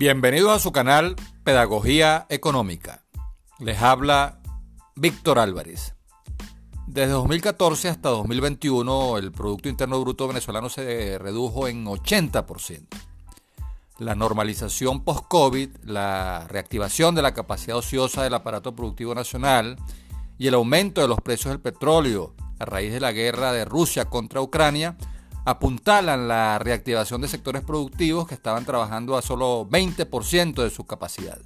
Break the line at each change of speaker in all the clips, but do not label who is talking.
Bienvenidos a su canal Pedagogía Económica. Les habla Víctor Álvarez. Desde 2014 hasta 2021 el Producto Interno Bruto venezolano se redujo en 80%. La normalización post-COVID, la reactivación de la capacidad ociosa del aparato productivo nacional y el aumento de los precios del petróleo a raíz de la guerra de Rusia contra Ucrania apuntalan la reactivación de sectores productivos que estaban trabajando a solo 20% de su capacidad.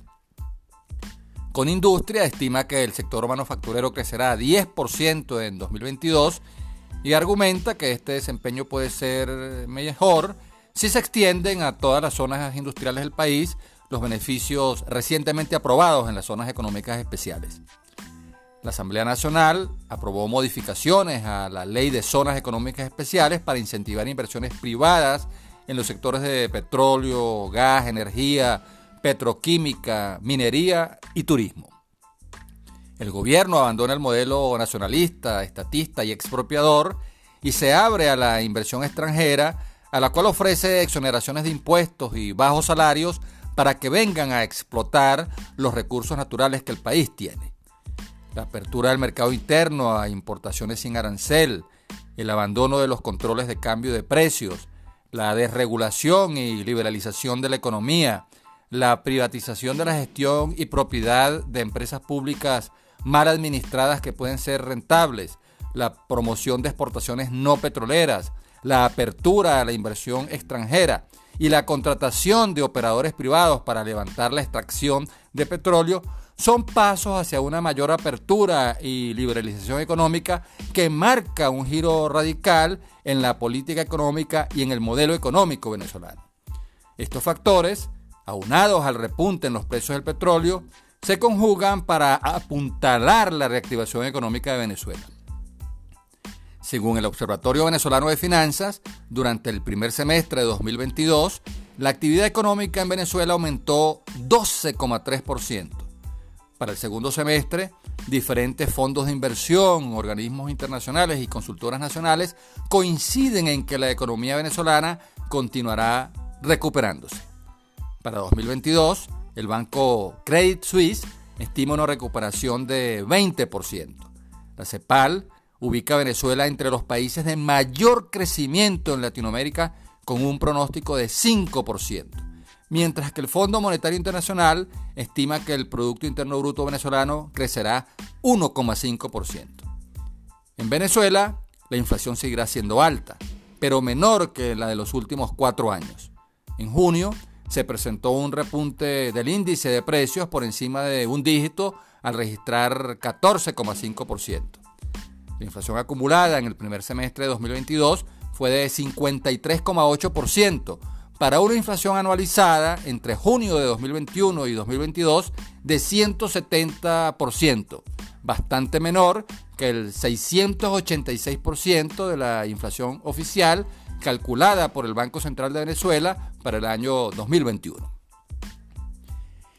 Con Industria estima que el sector manufacturero crecerá a 10% en 2022 y argumenta que este desempeño puede ser mejor si se extienden a todas las zonas industriales del país los beneficios recientemente aprobados en las zonas económicas especiales. La Asamblea Nacional aprobó modificaciones a la Ley de Zonas Económicas Especiales para incentivar inversiones privadas en los sectores de petróleo, gas, energía, petroquímica, minería y turismo. El gobierno abandona el modelo nacionalista, estatista y expropiador y se abre a la inversión extranjera, a la cual ofrece exoneraciones de impuestos y bajos salarios para que vengan a explotar los recursos naturales que el país tiene la apertura del mercado interno a importaciones sin arancel, el abandono de los controles de cambio de precios, la desregulación y liberalización de la economía, la privatización de la gestión y propiedad de empresas públicas mal administradas que pueden ser rentables, la promoción de exportaciones no petroleras, la apertura a la inversión extranjera y la contratación de operadores privados para levantar la extracción de petróleo son pasos hacia una mayor apertura y liberalización económica que marca un giro radical en la política económica y en el modelo económico venezolano. Estos factores, aunados al repunte en los precios del petróleo, se conjugan para apuntalar la reactivación económica de Venezuela. Según el Observatorio Venezolano de Finanzas, durante el primer semestre de 2022, la actividad económica en Venezuela aumentó 12,3%. Para el segundo semestre, diferentes fondos de inversión, organismos internacionales y consultoras nacionales coinciden en que la economía venezolana continuará recuperándose. Para 2022, el banco Credit Suisse estima una recuperación de 20%. La CEPAL ubica a Venezuela entre los países de mayor crecimiento en Latinoamérica con un pronóstico de 5% mientras que el Fondo Monetario Internacional estima que el Producto Interno Bruto venezolano crecerá 1,5%. En Venezuela, la inflación seguirá siendo alta, pero menor que la de los últimos cuatro años. En junio se presentó un repunte del índice de precios por encima de un dígito al registrar 14,5%. La inflación acumulada en el primer semestre de 2022 fue de 53,8%, para una inflación anualizada entre junio de 2021 y 2022 de 170%, bastante menor que el 686% de la inflación oficial calculada por el Banco Central de Venezuela para el año 2021.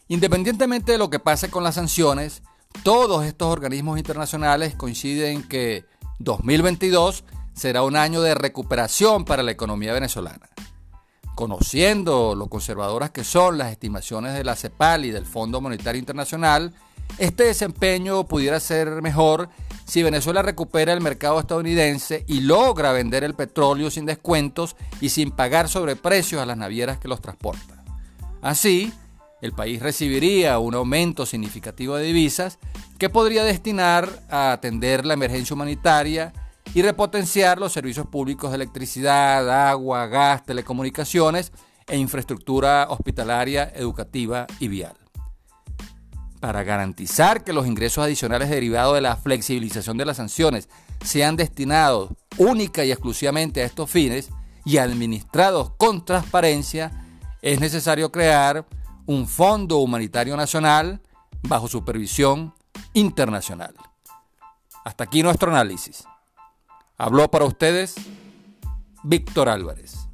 Independientemente de lo que pase con las sanciones, todos estos organismos internacionales coinciden que 2022 será un año de recuperación para la economía venezolana conociendo lo conservadoras que son las estimaciones de la CEPAL y del Fondo Monetario Internacional, este desempeño pudiera ser mejor si Venezuela recupera el mercado estadounidense y logra vender el petróleo sin descuentos y sin pagar sobreprecios a las navieras que los transportan. Así, el país recibiría un aumento significativo de divisas que podría destinar a atender la emergencia humanitaria y repotenciar los servicios públicos de electricidad, agua, gas, telecomunicaciones e infraestructura hospitalaria, educativa y vial. Para garantizar que los ingresos adicionales derivados de la flexibilización de las sanciones sean destinados única y exclusivamente a estos fines y administrados con transparencia, es necesario crear un Fondo Humanitario Nacional bajo supervisión internacional. Hasta aquí nuestro análisis. Habló para ustedes Víctor Álvarez.